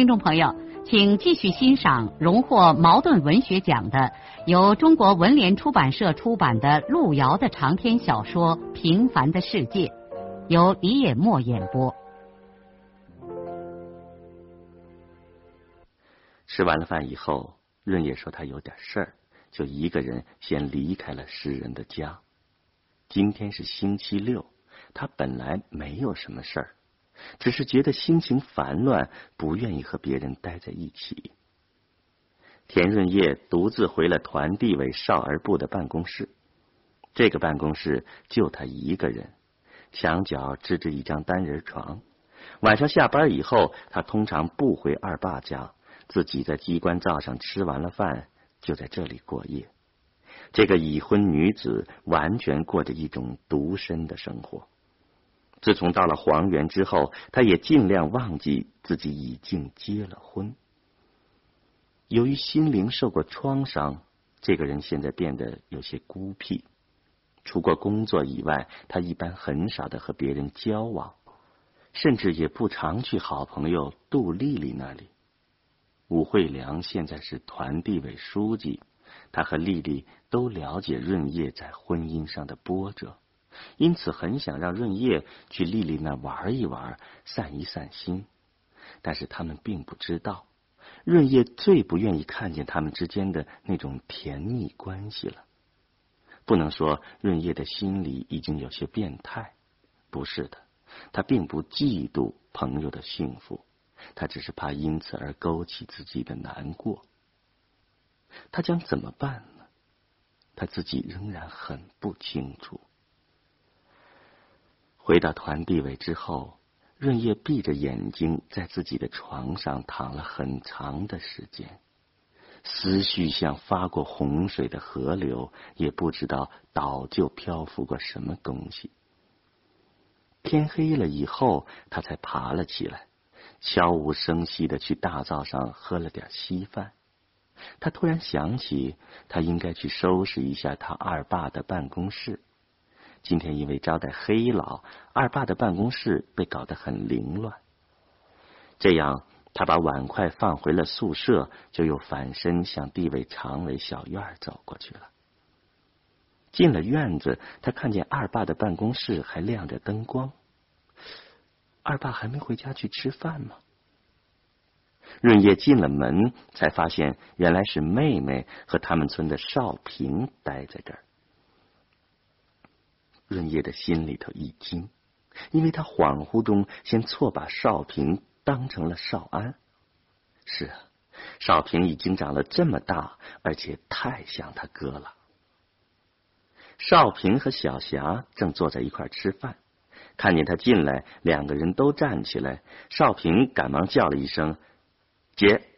听众朋友，请继续欣赏荣获茅盾文学奖的、由中国文联出版社出版的路遥的长篇小说《平凡的世界》，由李野墨演播。吃完了饭以后，润叶说他有点事儿，就一个人先离开了诗人的家。今天是星期六，他本来没有什么事儿。只是觉得心情烦乱，不愿意和别人待在一起。田润叶独自回了团地委少儿部的办公室，这个办公室就他一个人，墙角支着一张单人床。晚上下班以后，他通常不回二爸家，自己在机关灶上吃完了饭，就在这里过夜。这个已婚女子完全过着一种独身的生活。自从到了黄原之后，他也尽量忘记自己已经结了婚。由于心灵受过创伤，这个人现在变得有些孤僻。除过工作以外，他一般很少的和别人交往，甚至也不常去好朋友杜丽丽那里。武惠良现在是团地委书记，他和丽丽都了解润叶在婚姻上的波折。因此，很想让润叶去丽丽那玩一玩，散一散心。但是他们并不知道，润叶最不愿意看见他们之间的那种甜蜜关系了。不能说润叶的心里已经有些变态，不是的，他并不嫉妒朋友的幸福，他只是怕因此而勾起自己的难过。他将怎么办呢？他自己仍然很不清楚。回到团地委之后，润叶闭着眼睛在自己的床上躺了很长的时间，思绪像发过洪水的河流，也不知道倒就漂浮过什么东西。天黑了以后，他才爬了起来，悄无声息的去大灶上喝了点稀饭。他突然想起，他应该去收拾一下他二爸的办公室。今天因为招待黑老，二爸的办公室被搞得很凌乱。这样，他把碗筷放回了宿舍，就又反身向地委常委小院走过去了。进了院子，他看见二爸的办公室还亮着灯光。二爸还没回家去吃饭吗？润叶进了门，才发现原来是妹妹和他们村的少平待在这儿。润叶的心里头一惊，因为他恍惚中先错把少平当成了少安。是啊，少平已经长了这么大，而且太像他哥了。少平和小霞正坐在一块吃饭，看见他进来，两个人都站起来。少平赶忙叫了一声：“姐！”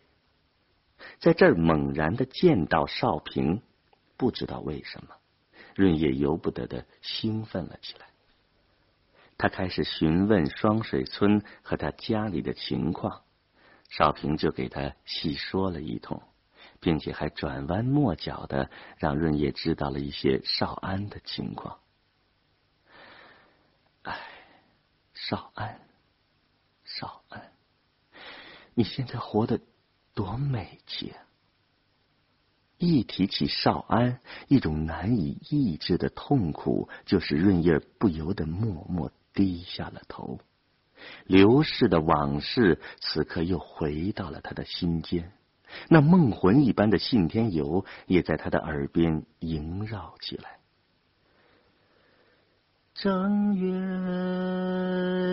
在这儿猛然的见到少平，不知道为什么。润叶由不得的兴奋了起来，他开始询问双水村和他家里的情况，少平就给他细说了一通，并且还转弯抹角的让润叶知道了一些少安的情况。哎，少安，少安，你现在活得多美气啊！一提起少安，一种难以抑制的痛苦，就使润叶不由得默默低下了头。流逝的往事，此刻又回到了他的心间。那梦魂一般的信天游，也在他的耳边萦绕起来。正月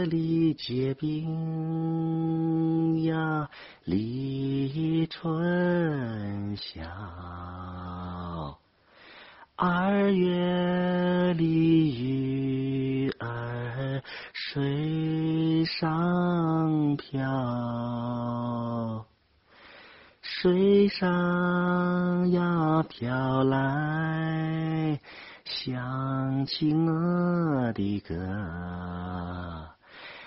里结冰呀，立春晓；二月里鱼儿水上漂。水上呀飘来，想起我的歌，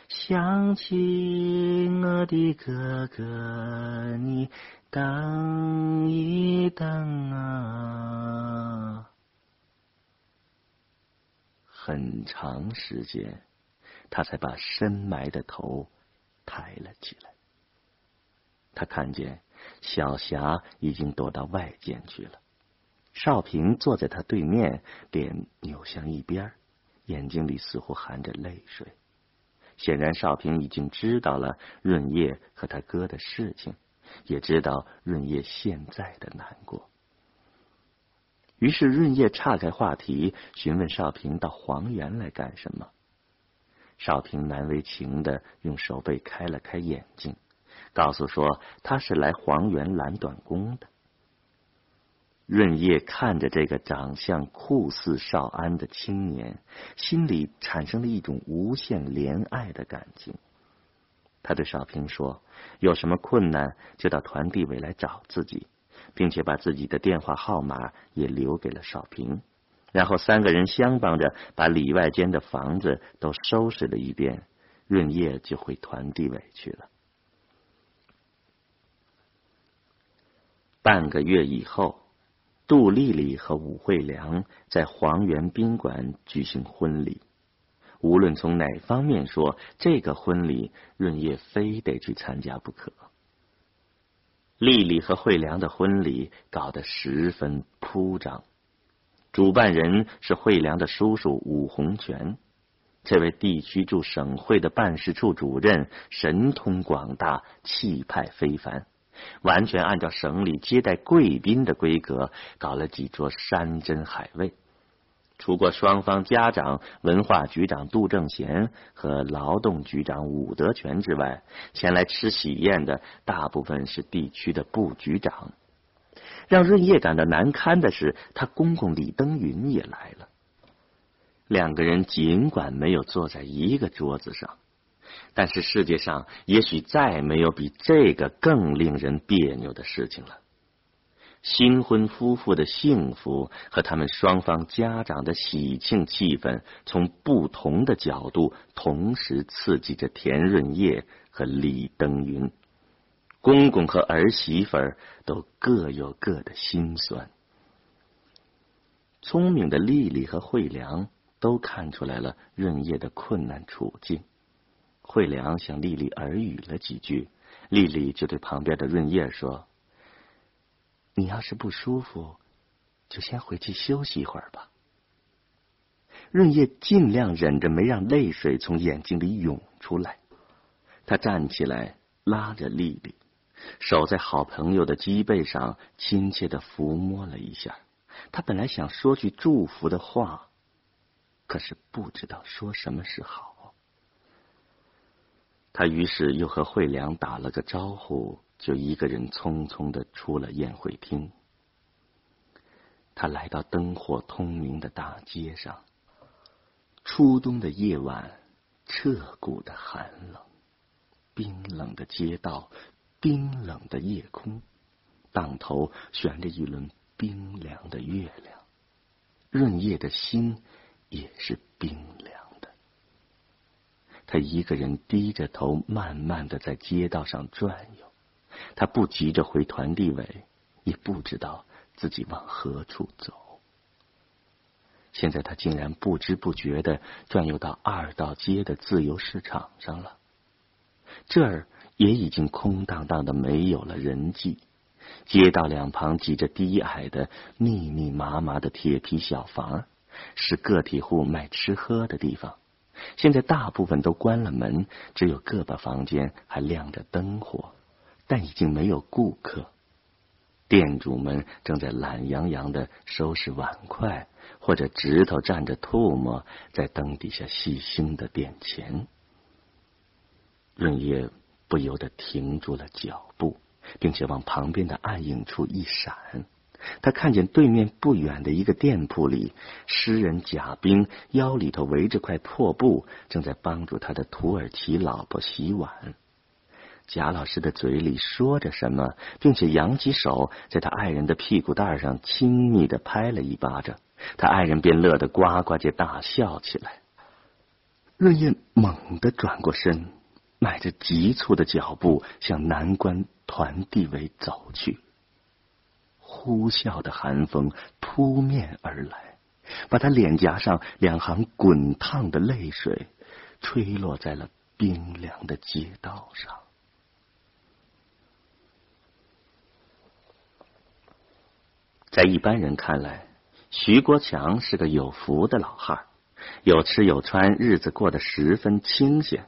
想起我的哥哥，你等一等啊！很长时间，他才把深埋的头抬了起来。他看见小霞已经躲到外间去了，少平坐在他对面，脸扭向一边，眼睛里似乎含着泪水。显然，少平已经知道了润叶和他哥的事情，也知道润叶现在的难过。于是润叶岔开话题，询问少平到黄原来干什么。少平难为情的用手背开了开眼睛，告诉说他是来黄原揽短工的。润叶看着这个长相酷似少安的青年，心里产生了一种无限怜爱的感情。他对少平说：“有什么困难，就到团地委来找自己。”并且把自己的电话号码也留给了少平，然后三个人相帮着把里外间的房子都收拾了一遍，润叶就回团地委去了。半个月以后，杜丽丽和武惠良在黄原宾馆举行婚礼。无论从哪方面说，这个婚礼润叶非得去参加不可。丽丽和惠良的婚礼搞得十分铺张，主办人是惠良的叔叔武洪全。这位地区驻省会的办事处主任神通广大，气派非凡，完全按照省里接待贵宾的规格搞了几桌山珍海味。除过双方家长、文化局长杜正贤和劳动局长武德全之外，前来吃喜宴的大部分是地区的部局长。让润叶感到难堪的是，他公公李登云也来了。两个人尽管没有坐在一个桌子上，但是世界上也许再没有比这个更令人别扭的事情了。新婚夫妇的幸福和他们双方家长的喜庆气氛，从不同的角度同时刺激着田润叶和李登云。公公和儿媳妇儿都各有各的心酸。聪明的丽丽和惠良都看出来了润叶的困难处境。惠良向丽丽耳语了几句，丽丽就对旁边的润叶说。你要是不舒服，就先回去休息一会儿吧。润叶尽量忍着没让泪水从眼睛里涌出来。他站起来，拉着丽丽，手在好朋友的脊背上亲切的抚摸了一下。他本来想说句祝福的话，可是不知道说什么是好。他于是又和惠良打了个招呼。就一个人匆匆的出了宴会厅，他来到灯火通明的大街上。初冬的夜晚，彻骨的寒冷，冰冷的街道，冰冷的夜空，当头悬着一轮冰凉的月亮，润叶的心也是冰凉。他一个人低着头，慢慢的在街道上转悠。他不急着回团地委，也不知道自己往何处走。现在他竟然不知不觉的转悠到二道街的自由市场上了。这儿也已经空荡荡的，没有了人迹。街道两旁挤着低矮的、密密麻麻的铁皮小房，是个体户卖吃喝的地方。现在大部分都关了门，只有个把房间还亮着灯火。但已经没有顾客，店主们正在懒洋洋的收拾碗筷，或者指头蘸着唾沫在灯底下细心的点钱。润叶不由得停住了脚步，并且往旁边的暗影处一闪，他看见对面不远的一个店铺里，诗人贾冰腰里头围着块破布，正在帮助他的土耳其老婆洗碗。贾老师的嘴里说着什么，并且扬起手在他爱人的屁股蛋上亲密的拍了一巴掌，他爱人便乐得呱呱就大笑起来。润叶猛地转过身，迈着急促的脚步向南关团地围走去。呼啸的寒风扑面而来，把他脸颊上两行滚烫的泪水吹落在了冰凉的街道上。在一般人看来，徐国强是个有福的老汉。有吃有穿，日子过得十分清闲。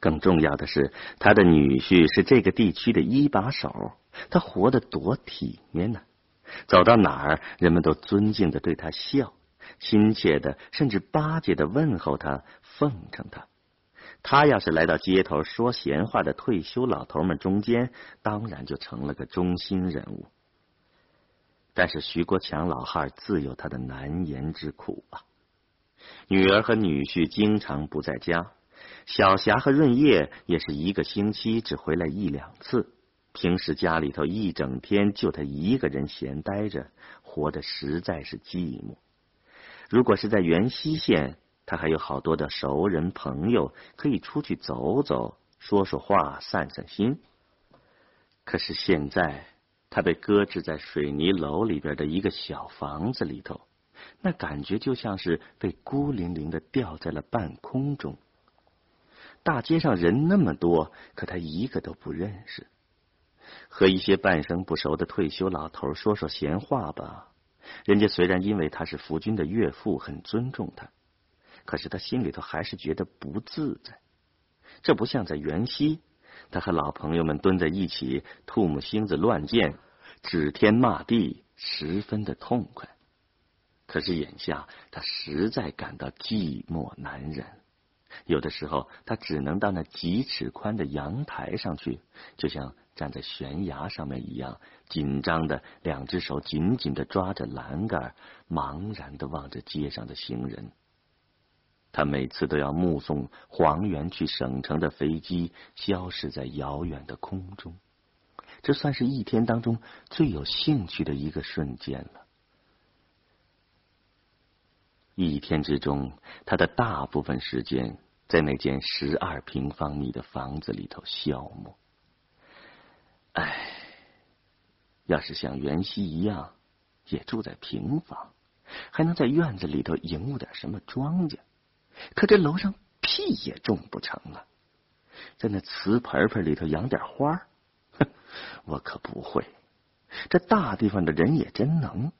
更重要的是，他的女婿是这个地区的一把手，他活得多体面呢！走到哪儿，人们都尊敬的对他笑，亲切的甚至巴结的问候他，奉承他。他要是来到街头说闲话的退休老头们中间，当然就成了个中心人物。但是徐国强老汉自有他的难言之苦啊！女儿和女婿经常不在家，小霞和润叶也是一个星期只回来一两次。平时家里头一整天就他一个人闲待着，活得实在是寂寞。如果是在元溪县，他还有好多的熟人朋友可以出去走走，说说话，散散心。可是现在，他被搁置在水泥楼里边的一个小房子里头。那感觉就像是被孤零零的吊在了半空中。大街上人那么多，可他一个都不认识。和一些半生不熟的退休老头说说闲话吧，人家虽然因为他是福军的岳父，很尊重他，可是他心里头还是觉得不自在。这不像在元溪，他和老朋友们蹲在一起，吐沫星子乱溅，指天骂地，十分的痛快。可是眼下他实在感到寂寞难忍，有的时候他只能到那几尺宽的阳台上去，就像站在悬崖上面一样，紧张的两只手紧紧的抓着栏杆，茫然的望着街上的行人。他每次都要目送黄原去省城的飞机消失在遥远的空中，这算是一天当中最有兴趣的一个瞬间了。一天之中，他的大部分时间在那间十二平方米的房子里头消磨。唉，要是像袁熙一样，也住在平房，还能在院子里头营务点什么庄稼。可这楼上屁也种不成啊！在那瓷盆盆里头养点花，哼，我可不会。这大地方的人也真能，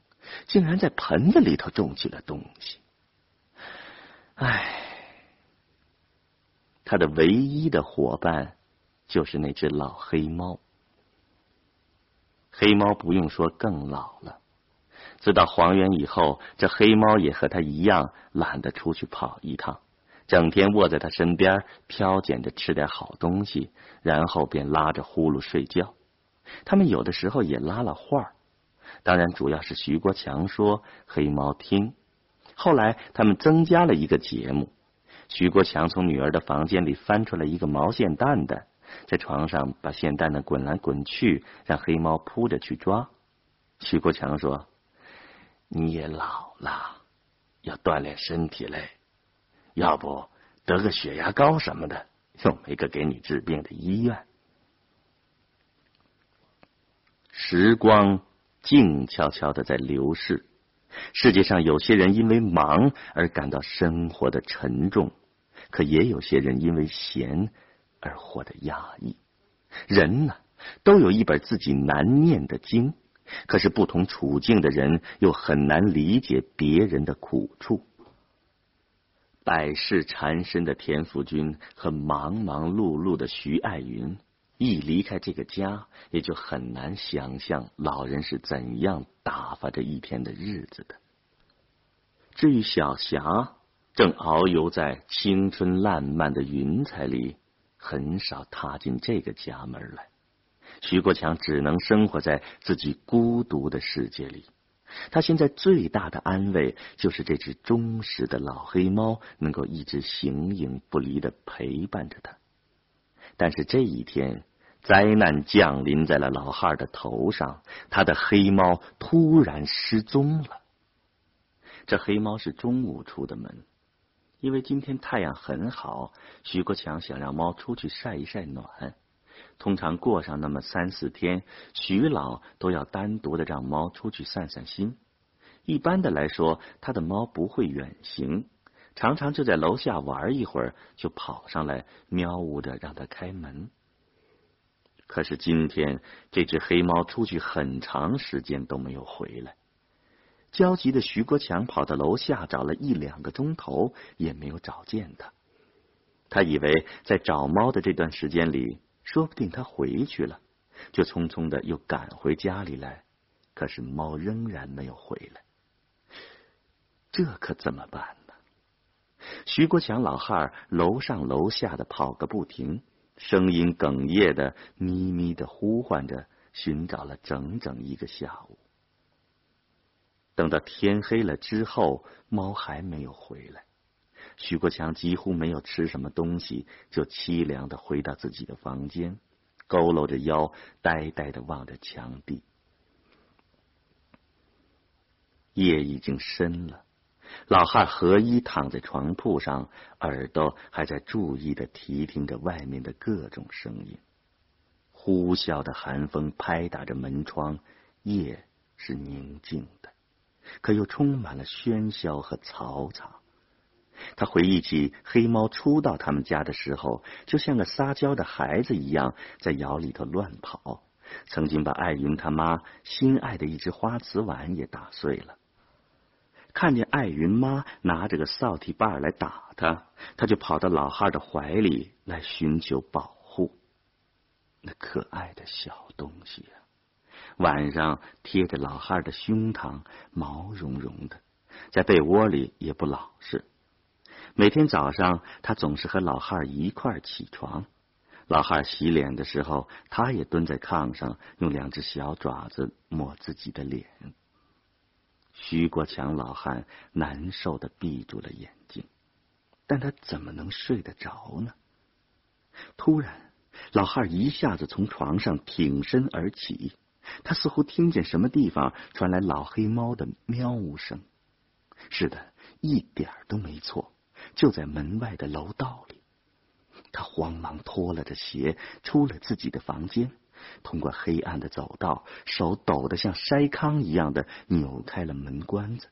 竟然在盆子里头种起了东西。唉，他的唯一的伙伴就是那只老黑猫。黑猫不用说更老了，自到黄原以后，这黑猫也和他一样懒得出去跑一趟，整天卧在他身边，挑拣着吃点好东西，然后便拉着呼噜睡觉。他们有的时候也拉了话，当然主要是徐国强说，黑猫听。后来，他们增加了一个节目。徐国强从女儿的房间里翻出来一个毛线蛋蛋，在床上把线蛋蛋滚来滚去，让黑猫扑着去抓。徐国强说：“你也老了，要锻炼身体嘞。要不得个血压高什么的，又没个给你治病的医院。”时光静悄悄的在流逝。世界上有些人因为忙而感到生活的沉重，可也有些人因为闲而活得压抑。人呢，都有一本自己难念的经，可是不同处境的人又很难理解别人的苦处。百世缠身的田福军和忙忙碌碌的徐爱云。一离开这个家，也就很难想象老人是怎样打发着一天的日子的。至于小霞，正遨游在青春烂漫的云彩里，很少踏进这个家门来。徐国强只能生活在自己孤独的世界里。他现在最大的安慰，就是这只忠实的老黑猫能够一直形影不离的陪伴着他。但是这一天，灾难降临在了老汉的头上，他的黑猫突然失踪了。这黑猫是中午出的门，因为今天太阳很好，徐国强想让猫出去晒一晒暖。通常过上那么三四天，徐老都要单独的让猫出去散散心。一般的来说，他的猫不会远行，常常就在楼下玩一会儿，就跑上来喵呜着让他开门。可是今天这只黑猫出去很长时间都没有回来，焦急的徐国强跑到楼下找了一两个钟头，也没有找见它。他以为在找猫的这段时间里，说不定它回去了，就匆匆的又赶回家里来。可是猫仍然没有回来。这可怎么办呢？徐国强老汉楼上楼下的跑个不停，声音哽咽的咪咪的呼唤着，寻找了整整一个下午。等到天黑了之后，猫还没有回来。徐国强几乎没有吃什么东西，就凄凉的回到自己的房间，佝偻着腰，呆呆的望着墙壁。夜已经深了。老汉合衣躺在床铺上，耳朵还在注意的提听着外面的各种声音。呼啸的寒风拍打着门窗，夜是宁静的，可又充满了喧嚣和嘈杂。他回忆起黑猫初到他们家的时候，就像个撒娇的孩子一样，在窑里头乱跑，曾经把艾云他妈心爱的一只花瓷碗也打碎了。看见艾云妈拿着个扫帚把来打他，他就跑到老汉的怀里来寻求保护。那可爱的小东西呀，晚上贴着老汉的胸膛，毛茸茸的，在被窝里也不老实。每天早上，他总是和老汉一块起床。老汉洗脸的时候，他也蹲在炕上，用两只小爪子抹自己的脸。徐国强老汉难受的闭住了眼睛，但他怎么能睡得着呢？突然，老汉一下子从床上挺身而起，他似乎听见什么地方传来老黑猫的喵呜声。是的，一点都没错，就在门外的楼道里。他慌忙脱了着鞋，出了自己的房间。通过黑暗的走道，手抖得像筛糠一样的扭开了门关子。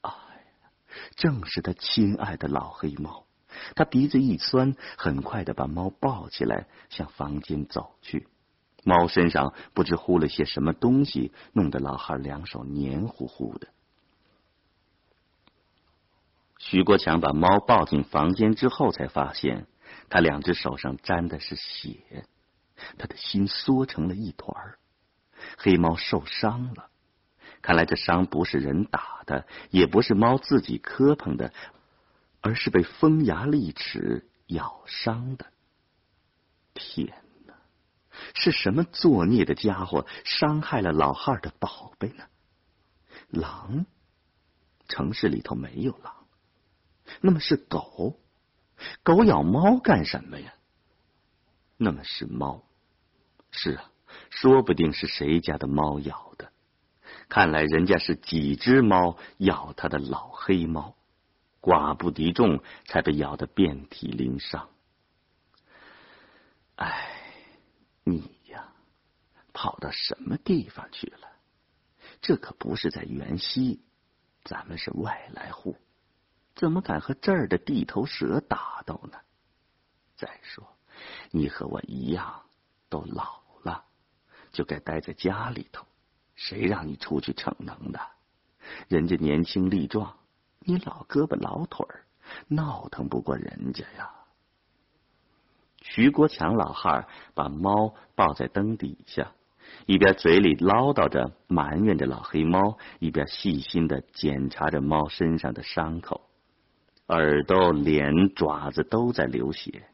哎呀，正是他亲爱的老黑猫！他鼻子一酸，很快的把猫抱起来，向房间走去。猫身上不知糊了些什么东西，弄得老汉两手黏糊糊的。徐国强把猫抱进房间之后，才发现他两只手上沾的是血。他的心缩成了一团儿，黑猫受伤了。看来这伤不是人打的，也不是猫自己磕碰的，而是被锋牙利齿咬伤的。天哪，是什么作孽的家伙伤害了老汉的宝贝呢？狼？城市里头没有狼，那么是狗？狗咬猫干什么呀？那么是猫。是啊，说不定是谁家的猫咬的。看来人家是几只猫咬他的老黑猫，寡不敌众，才被咬得遍体鳞伤。哎，你呀，跑到什么地方去了？这可不是在原西，咱们是外来户，怎么敢和这儿的地头蛇打斗呢？再说，你和我一样，都老。就该待在家里头，谁让你出去逞能的？人家年轻力壮，你老胳膊老腿儿，闹腾不过人家呀。徐国强老汉把猫抱在灯底下，一边嘴里唠叨着埋怨着老黑猫，一边细心的检查着猫身上的伤口，耳朵、脸、爪子都在流血。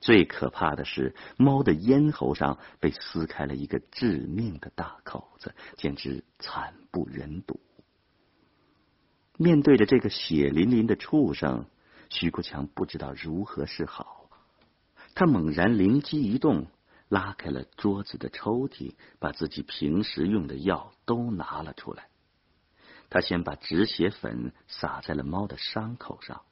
最可怕的是，猫的咽喉上被撕开了一个致命的大口子，简直惨不忍睹。面对着这个血淋淋的畜生，徐国强不知道如何是好。他猛然灵机一动，拉开了桌子的抽屉，把自己平时用的药都拿了出来。他先把止血粉撒在了猫的伤口上，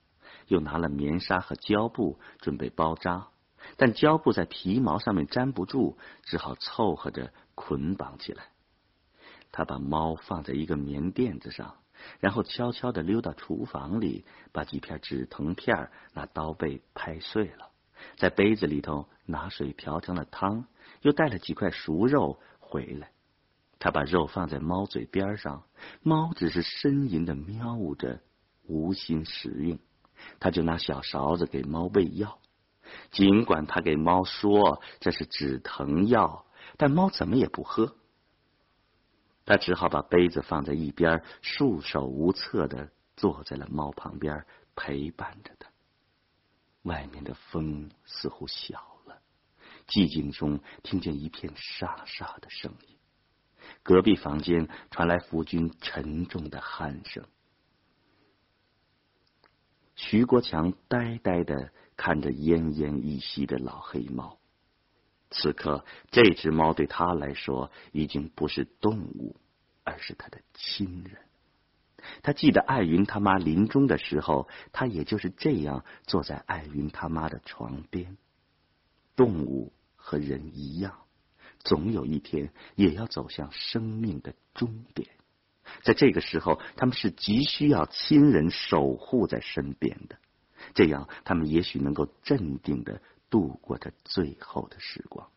又拿了棉纱和胶布准备包扎，但胶布在皮毛上面粘不住，只好凑合着捆绑起来。他把猫放在一个棉垫子上，然后悄悄的溜到厨房里，把几片止疼片拿刀背拍碎了，在杯子里头拿水调成了汤，又带了几块熟肉回来。他把肉放在猫嘴边上，猫只是呻吟的喵呜着，无心食用。他就拿小勺子给猫喂药，尽管他给猫说这是止疼药，但猫怎么也不喝。他只好把杯子放在一边，束手无策的坐在了猫旁边，陪伴着他。外面的风似乎小了，寂静中听见一片沙沙的声音。隔壁房间传来夫君沉重的鼾声。徐国强呆呆的看着奄奄一息的老黑猫。此刻，这只猫对他来说已经不是动物，而是他的亲人。他记得艾云他妈临终的时候，他也就是这样坐在艾云他妈的床边。动物和人一样，总有一天也要走向生命的终点。在这个时候，他们是急需要亲人守护在身边的，这样他们也许能够镇定的。度过这最后的时光，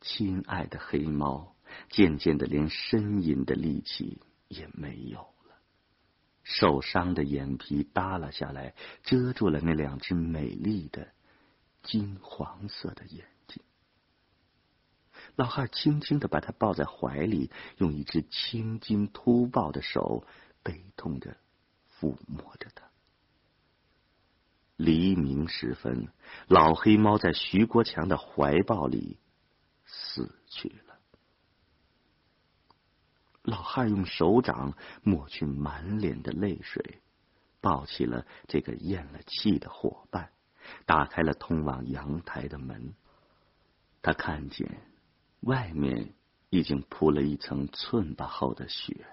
亲爱的黑猫，渐渐的连呻吟的力气也没有了，受伤的眼皮耷拉下来，遮住了那两只美丽的金黄色的眼。老汉轻轻的把他抱在怀里，用一只青筋突暴的手悲痛着抚摸着他。黎明时分，老黑猫在徐国强的怀抱里死去了。老汉用手掌抹去满脸的泪水，抱起了这个咽了气的伙伴，打开了通往阳台的门。他看见外面已经铺了一层寸把厚的雪，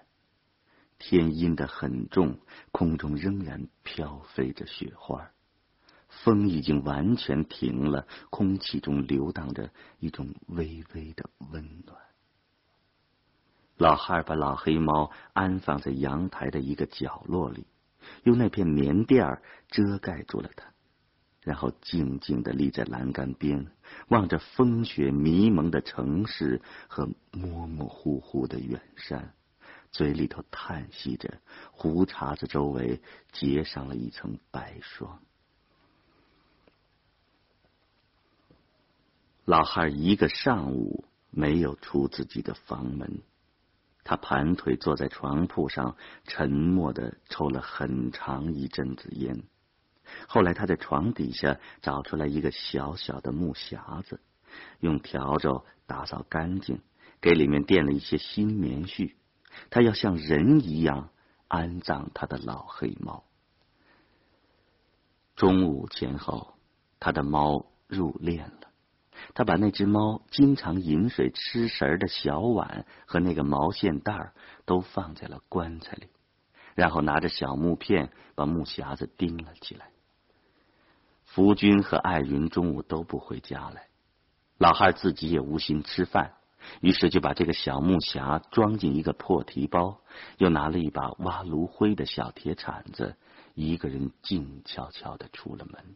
天阴的很重，空中仍然飘飞着雪花。风已经完全停了，空气中流荡着一种微微的温暖。老汉把老黑猫安放在阳台的一个角落里，用那片棉垫遮盖住了它，然后静静的立在栏杆边，望着风雪迷蒙的城市和模模糊糊的远山，嘴里头叹息着，胡茬子周围结上了一层白霜。老汉一个上午没有出自己的房门，他盘腿坐在床铺上，沉默的抽了很长一阵子烟。后来他在床底下找出来一个小小的木匣子，用笤帚打扫干净，给里面垫了一些新棉絮。他要像人一样安葬他的老黑猫。中午前后，他的猫入殓了。他把那只猫经常饮水吃食的小碗和那个毛线袋都放在了棺材里，然后拿着小木片把木匣子钉了起来。吴军和艾云中午都不回家来，老汉自己也无心吃饭，于是就把这个小木匣装进一个破提包，又拿了一把挖炉灰的小铁铲子，一个人静悄悄的出了门。